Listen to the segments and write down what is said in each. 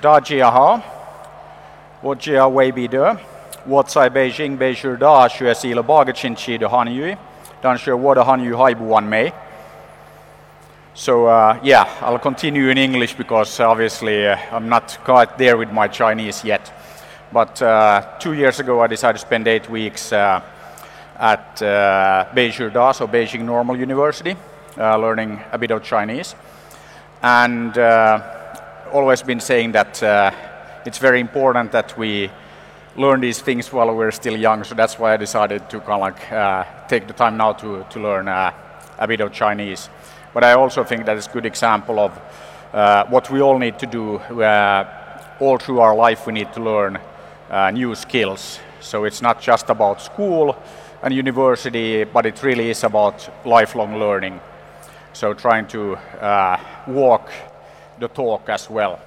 Da jia ha. Wo jia wei bi de. Wo cai Beijing bei shur da shue si le ba ge chin chi de han yu. Dan shue wo de han yu hai bu wan mei. So uh, yeah, I'll continue in English because uh, obviously uh, I'm not quite there with my Chinese yet. But uh, two years ago, I decided to spend eight weeks uh, at uh, Beijing Da, so Beijing Normal University, uh, learning a bit of Chinese. And uh, always been saying that uh, it's very important that we learn these things while we're still young. So that's why I decided to kind of like uh, take the time now to, to learn uh, a bit of Chinese. But I also think that it's a good example of uh, what we all need to do. Uh, all through our life, we need to learn uh, new skills. So it's not just about school and university, but it really is about lifelong learning. So trying to walk the talk as well.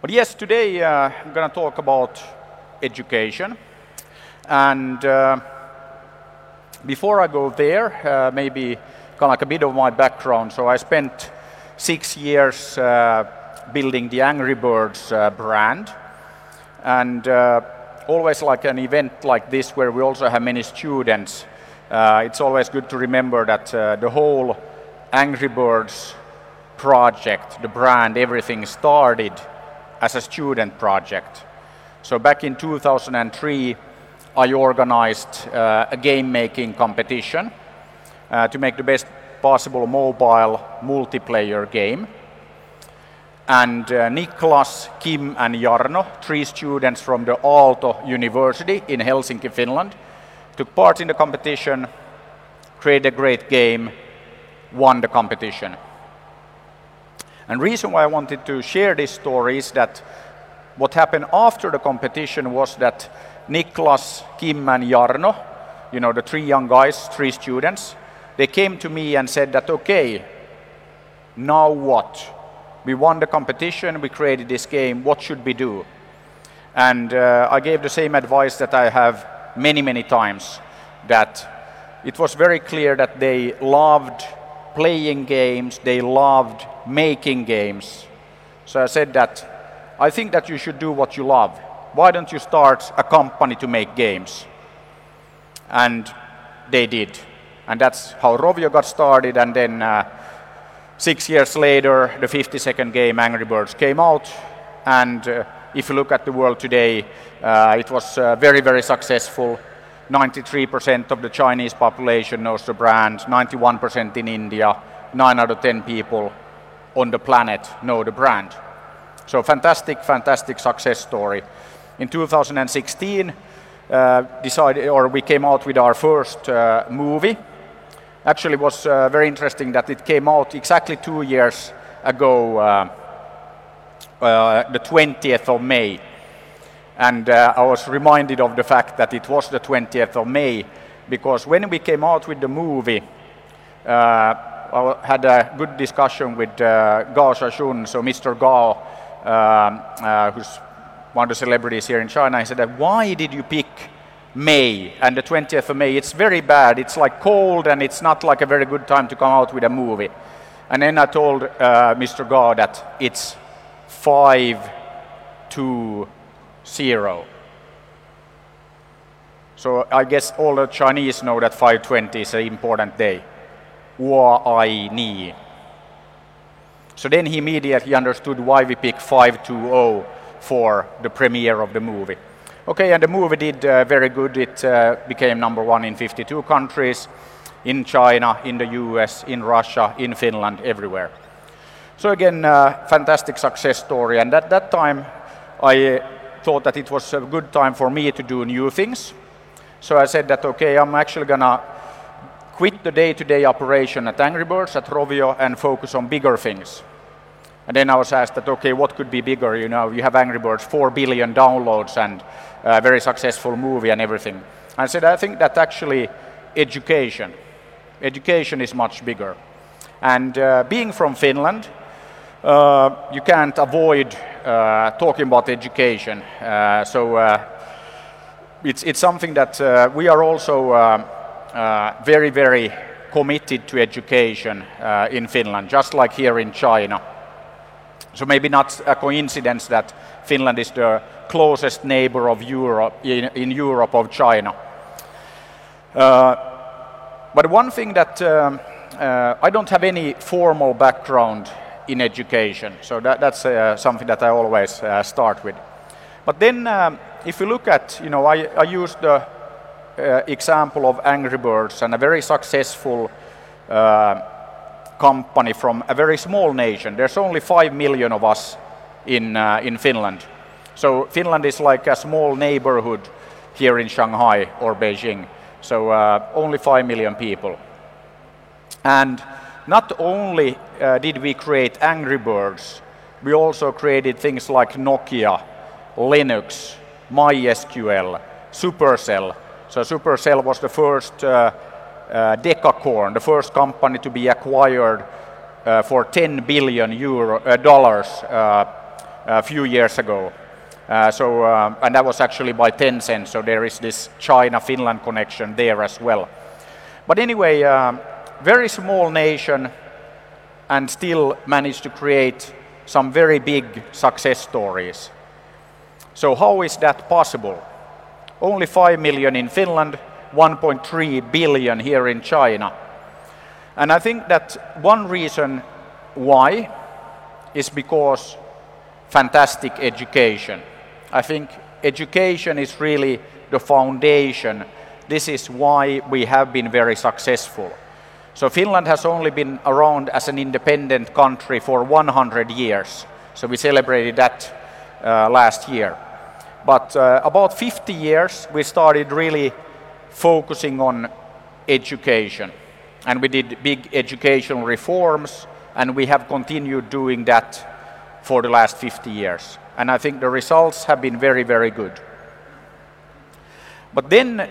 But yes, today uh, I'm going to talk about education. And uh, before I go there, uh, maybe kind of like a bit of my background. So I spent six years uh, building the Angry Birds uh, brand. And uh, always like an event like this where we also have many students, it's always good to remember that the whole Angry Birds project, the brand, everything started as a student project. So back in 2003, I organized uh, a game making competition uh, to make the best possible mobile multiplayer game. And uh, Niklas, Kim, and Jarno, three students from the Aalto University in Helsinki, Finland, took part in the competition, created a great game, won the competition. And reason why I wanted to share this story is that what happened after the competition was that Niklas, Kim, and Jarno, you know, the three young guys, three students, they came to me and said that, okay, now what? We won the competition, we created this game, what should we do? And uh, I gave the same advice that I have many, many times that it was very clear that they loved playing games, they loved making games. So I said that I think that you should do what you love. Why don't you start a company to make games? And they did. And that's how Rovio got started. And then uh, six years later, the 50 second game Angry Birds came out. And uh, if you look at the world today, uh, it was uh, very, very successful. 93% of the Chinese population knows the brand, 91% in India, 9 out of 10 people on the planet know the brand. So fantastic, fantastic success story. In 2016, uh, decided, or we came out with our first uh, movie. Actually, it was uh, very interesting that it came out exactly two years ago, uh, uh, the 20th of May. And uh, I was reminded of the fact that it was the 20th of May, because when we came out with the movie, I had a good discussion with uh, Gao Xiaosong, so Mr. Gao, um, uh, who's one of the celebrities here in China. He said why did you pick May and the 20th of May? It's very bad. It's like cold and it's not like a very good time to come out with a movie. And then I told uh, Mr. Gao that it's five to zero. So I guess all the Chinese know that 520 is an important day. Ni. So then he immediately understood why we picked 520 for the premiere of the movie. Okay, and the movie did uh, very good. It uh, became number one in 52 countries, in China, in the US, in Russia, in Finland, everywhere. So again, uh, fantastic success story. And at that time, I thought that it was a good time for me to do new things. So I said that, okay, I'm actually gonna quit the day-to-day operation at Angry Birds, at Rovio, and focus on bigger things. And then I was asked that, okay, what could be bigger? You know, you have Angry Birds, 4 billion downloads and a very successful movie and everything. I said, I think that actually education, education is much bigger. And uh, being from Finland, uh, you can't avoid talking about education. Uh, so uh, it's, it's something that uh, we are also uh, very, very committed to education uh, in Finland, just like here in China. So maybe not a coincidence that Finland is the closest neighbor of Europe in, in Europe of China. Uh, but one thing that um, uh, I don't have any formal background in education, so that, that's uh, something that I always uh, start with. But then, um, if you look at, you know, I, I used the uh, example of Angry Birds and a very successful uh, company from a very small nation. There's only five million of us in uh, in Finland, so Finland is like a small neighborhood here in Shanghai or Beijing. So uh, only five million people, and not only uh, did we create Angry Birds, we also created things like Nokia, Linux, MySQL, Supercell. So Supercell was the first uh, uh, Decacorn, the first company to be acquired uh, for 10 billion euro, uh, dollars uh, a few years ago. So, and that was actually by Tencent, so there is this China-Finland connection there as well. But anyway, very small nation and still managed to create some very big success stories. So how is that possible? Only 5 million in Finland, 1.3 billion here in China. And I think that one reason why is because fantastic education. I think education is really the foundation. This is why we have been very successful. So Finland has only been around as an independent country for 100 years. So we celebrated that uh, last year. But uh, about 50 years, we started really focusing on education. And we did big educational reforms, and we have continued doing that for the last 50 years. And I think the results have been very, very good. But then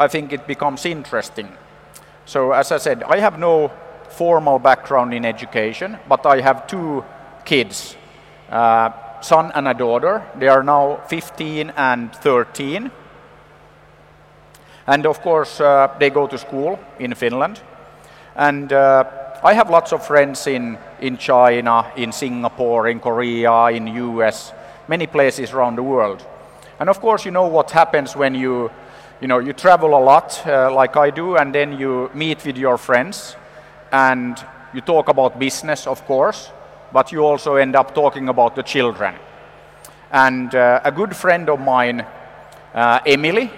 I think it becomes interesting. So, as I said, I have no formal background in education, but I have two kids, uh, son and a daughter. They are now 15 and 13. And of course, uh, they go to school in Finland. And uh, I have lots of friends in, in China, in Singapore, in Korea, in US, many places around the world. And of course, you know what happens when you, you know, you travel a lot, uh, like I do, and then you meet with your friends, and you talk about business, of course, but you also end up talking about the children. And uh, a good friend of mine, uh, Emily,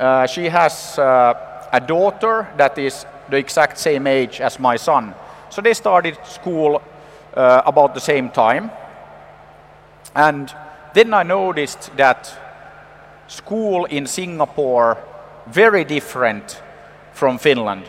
uh, she has uh, a daughter that is the exact same age as my son. So they started school uh, about the same time. And then I noticed that school in Singapore very different from Finland.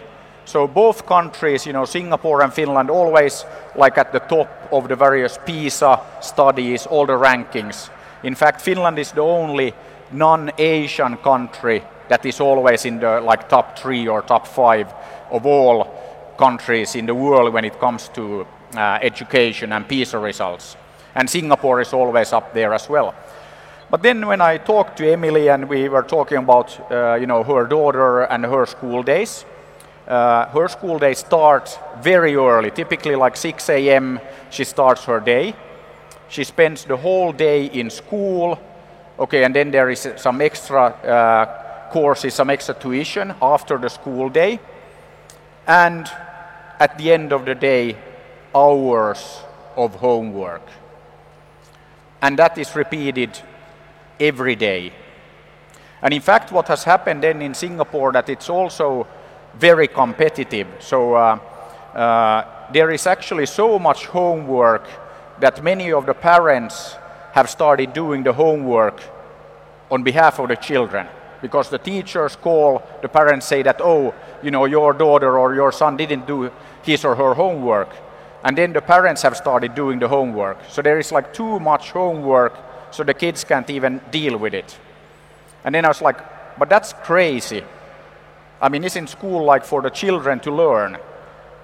So both countries, you know, Singapore and Finland, always like at the top of the various PISA studies, all the rankings. In fact, Finland is the only non-Asian country that is always in the like top three or top five of all countries in the world when it comes to uh, education and PISA results. And Singapore is always up there as well. But then when I talked to Emily and we were talking about uh, you know her daughter and her school days, uh, her school days start very early, typically like 6 a.m. She starts her day. She spends the whole day in school. Okay, and then there is some extra uh, courses, some extra tuition after the school day. And at the end of the day, hours of homework. And that is repeated every day. And in fact, what has happened then in Singapore that it's also very competitive. So uh, uh, there is actually so much homework that many of the parents have started doing the homework on behalf of the children because the teachers call, the parents say that, oh, you know, your daughter or your son didn't do his or her homework. And then the parents have started doing the homework. So there is like too much homework, so the kids can't even deal with it. And then I was like, but that's crazy. I mean, isn't school like for the children to learn?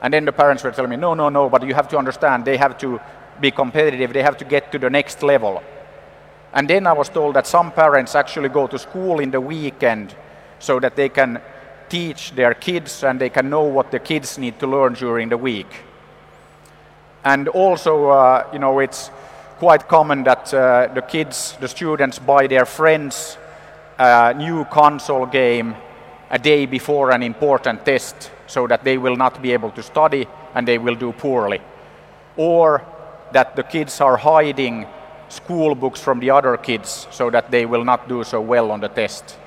And then the parents were telling me, no, no, no, but you have to understand, they have to be competitive, they have to get to the next level. And then I was told that some parents actually go to school in the weekend so that they can teach their kids and they can know what the kids need to learn during the week. And also, uh, you know, it's quite common that uh, the kids, the students buy their friends a new console game a day before an important test so that they will not be able to study and they will do poorly. Or that the kids are hiding school books from the other kids so that they will not do so well on the test.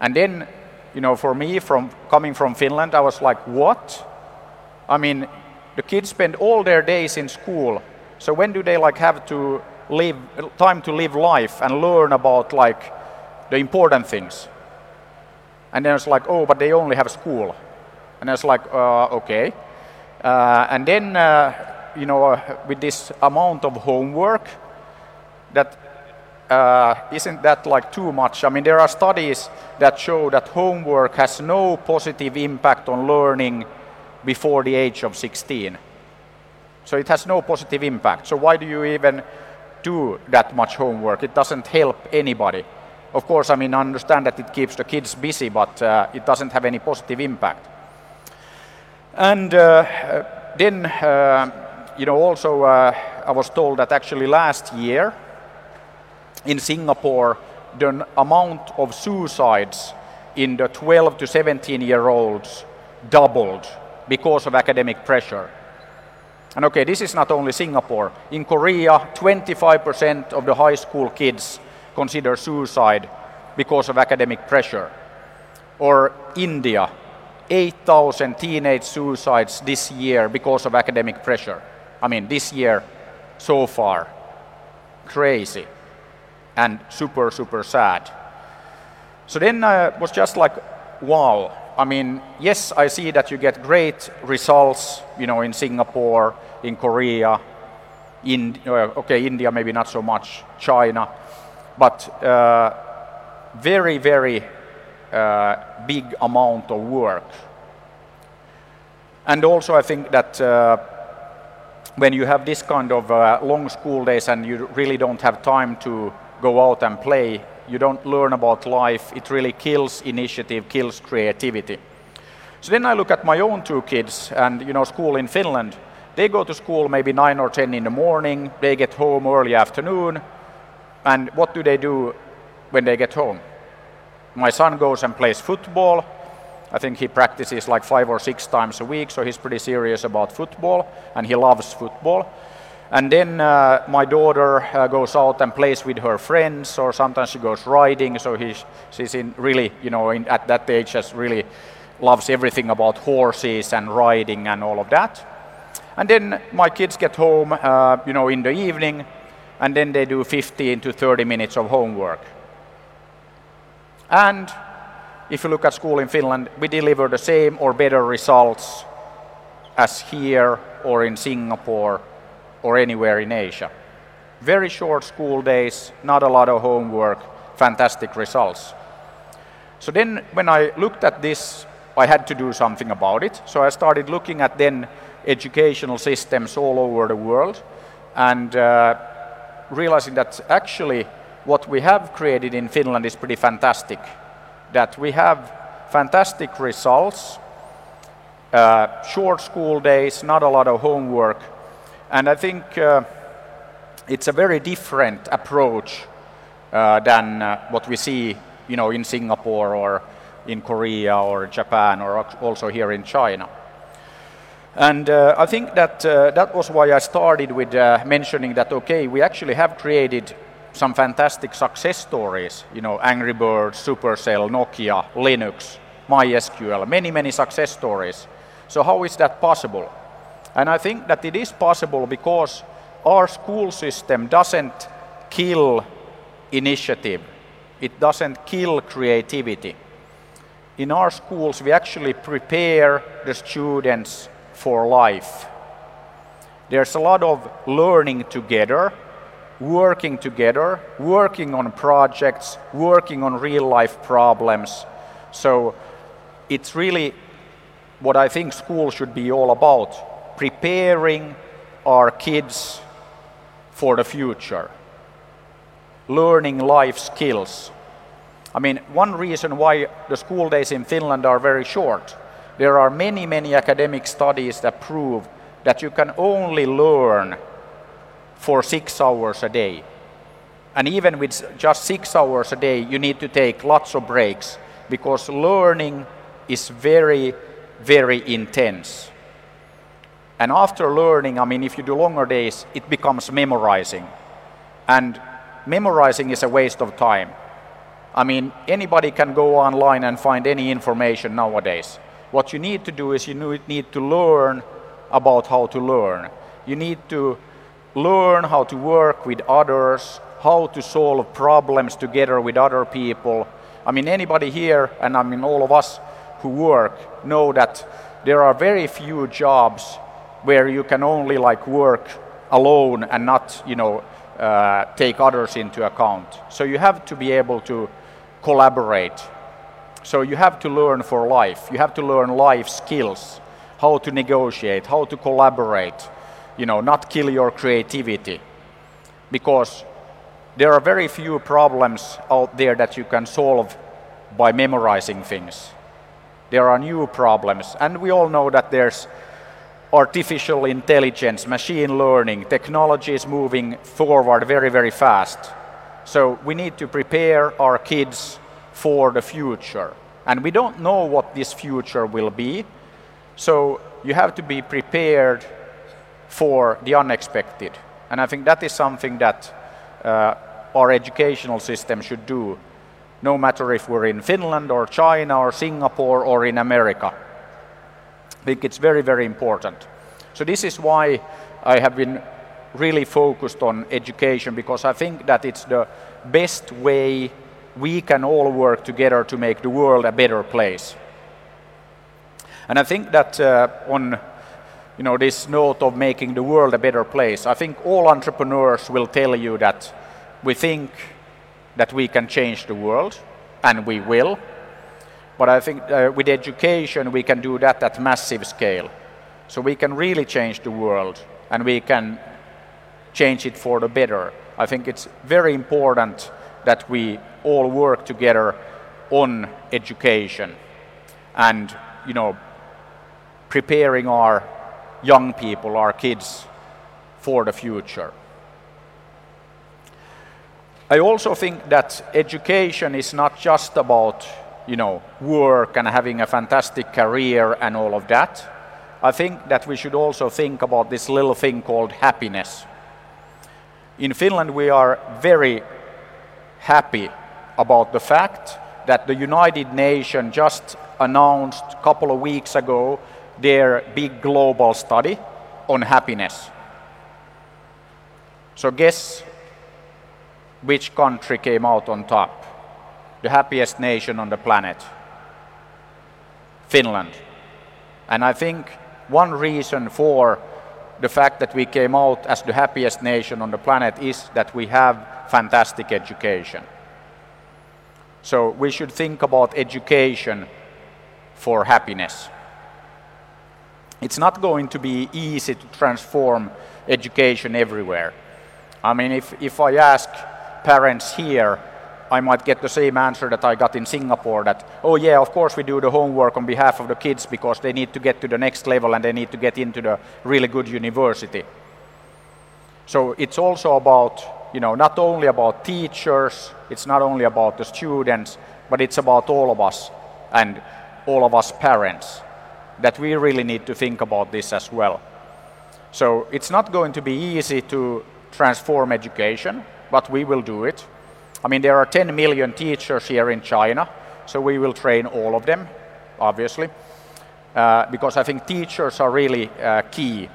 And then, you know, for me, from coming from Finland, I was like, what? I mean, the kids spend all their days in school. So when do they like have to live time to live life and learn about like the important things? And then it's like, oh, but they only have school. And it's like, uh, okay. Uh, and then, uh, you know, uh, with this amount of homework, that uh, isn't that like too much? I mean, there are studies that show that homework has no positive impact on learning before the age of 16. So it has no positive impact. So why do you even do that much homework? It doesn't help anybody. Of course, I mean, I understand that it keeps the kids busy, but uh, it doesn't have any positive impact. And uh, then, uh, you know, also uh, I was told that actually last year in Singapore, the amount of suicides in the 12 to 17 year olds doubled because of academic pressure. And okay, this is not only Singapore. In Korea, 25% of the high school kids consider suicide because of academic pressure. Or India, 8,000 teenage suicides this year because of academic pressure. I mean, this year so far. Crazy. And super, super sad. So then I was just like, wow. I mean, yes, I see that you get great results, you know, in Singapore, in Korea, in, uh, okay, India maybe not so much, China, but uh, very, very uh, big amount of work. And also, I think that uh, when you have this kind of uh, long school days and you really don't have time to go out and play, you don't learn about life. It really kills initiative, kills creativity. So then I look at my own two kids, and you know, school in Finland. They go to school maybe nine or ten in the morning. They get home early afternoon, and what do they do when they get home? My son goes and plays football. I think he practices like five or six times a week, so he's pretty serious about football and he loves football. And then uh, my daughter uh, goes out and plays with her friends, or sometimes she goes riding. So he's, she's in really, you know, in, at that age, just really loves everything about horses and riding and all of that. And then my kids get home, uh, you know, in the evening, and then they do 15 to 30 minutes of homework. And if you look at school in Finland, we deliver the same or better results as here or in Singapore or anywhere in Asia. Very short school days, not a lot of homework, fantastic results. So then when I looked at this, I had to do something about it. So I started looking at then educational systems all over the world and uh, realizing that actually what we have created in Finland is pretty fantastic. That we have fantastic results, uh, short school days, not a lot of homework, and I think uh, it's a very different approach uh, than uh, what we see, you know, in Singapore or in Korea or Japan or also here in China. And uh, I think that uh, that was why I started with uh, mentioning that, okay, we actually have created some fantastic success stories, you know, Angry Birds, Supercell, Nokia, Linux, MySQL, many, many success stories. So how is that possible? And I think that it is possible because our school system doesn't kill initiative. It doesn't kill creativity. In our schools, we actually prepare the students for life. There's a lot of learning together, working together, working on projects, working on real life problems. So it's really what I think school should be all about preparing our kids for the future, learning life skills. I mean, one reason why the school days in Finland are very short there are many, many academic studies that prove that you can only learn for six hours a day. And even with just six hours a day, you need to take lots of breaks because learning is very, very intense. And after learning, I mean, if you do longer days, it becomes memorizing. And memorizing is a waste of time. I mean, anybody can go online and find any information nowadays. What you need to do is you need to learn about how to learn. You need to learn how to work with others, how to solve problems together with other people. I mean, anybody here, and I mean, all of us who work, know that there are very few jobs where you can only like work alone and not, you know, uh, take others into account. So you have to be able to collaborate. So you have to learn for life. You have to learn life skills, how to negotiate, how to collaborate, you know, not kill your creativity. Because there are very few problems out there that you can solve by memorizing things. There are new problems, and we all know that there's artificial intelligence, machine learning, technology is moving forward very, very fast. So we need to prepare our kids for the future. And we don't know what this future will be. So you have to be prepared for the unexpected. And I think that is something that uh, our educational system should do, no matter if we're in Finland or China or Singapore or in America. I think it's very, very important. So this is why I have been really focused on education because I think that it's the best way we can all work together to make the world a better place. And I think that uh, on you know, this note of making the world a better place, I think all entrepreneurs will tell you that we think that we can change the world, and we will. But I think uh, with education, we can do that at massive scale. So we can really change the world, and we can change it for the better. I think it's very important that we all work together on education and, you know, preparing our young people, our kids, for the future. I also think that education is not just about, you know, work and having a fantastic career and all of that. I think that we should also think about this little thing called happiness. In Finland, we are very happy about the fact that the United Nations just announced a couple of weeks ago their big global study on happiness. So, guess which country came out on top? The happiest nation on the planet Finland. And I think one reason for the fact that we came out as the happiest nation on the planet is that we have fantastic education. So we should think about education for happiness. It's not going to be easy to transform education everywhere. I mean, if, if I ask parents here, I might get the same answer that I got in Singapore that, oh, yeah, of course we do the homework on behalf of the kids because they need to get to the next level and they need to get into the really good university. So it's also about, you know, not only about teachers, it's not only about the students, but it's about all of us and all of us parents that we really need to think about this as well. So it's not going to be easy to transform education, but we will do it. I mean, there are 10 million teachers here in China, so we will train all of them, obviously, uh, because I think teachers are really uh, key.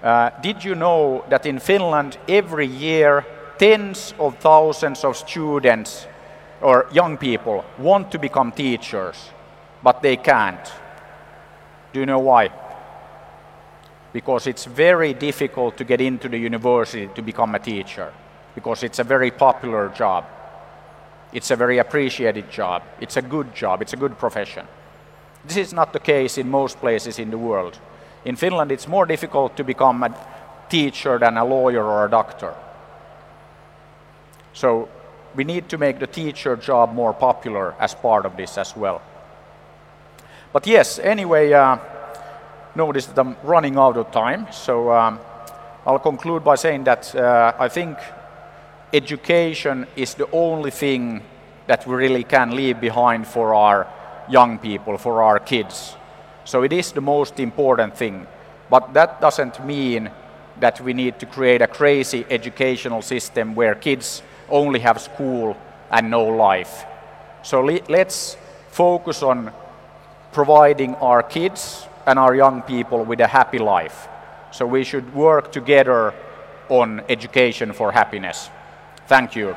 Uh, did you know that in Finland, every year, tens of thousands of students or young people want to become teachers, but they can't? Do you know why? Because it's very difficult to get into the university to become a teacher because it's a very popular job. It's a very appreciated job. It's a good job. It's a good profession. This is not the case in most places in the world. In Finland, it's more difficult to become a teacher than a lawyer or a doctor. So we need to make the teacher job more popular as part of this as well. But yes, anyway, uh, notice that I'm running out of time. So um, I'll conclude by saying that uh, I think education is the only thing that we really can leave behind for our young people, for our kids. So it is the most important thing. But that doesn't mean that we need to create a crazy educational system where kids only have school and no life. So le- let's focus on providing our kids and our young people with a happy life. So we should work together on education for happiness. Thank you.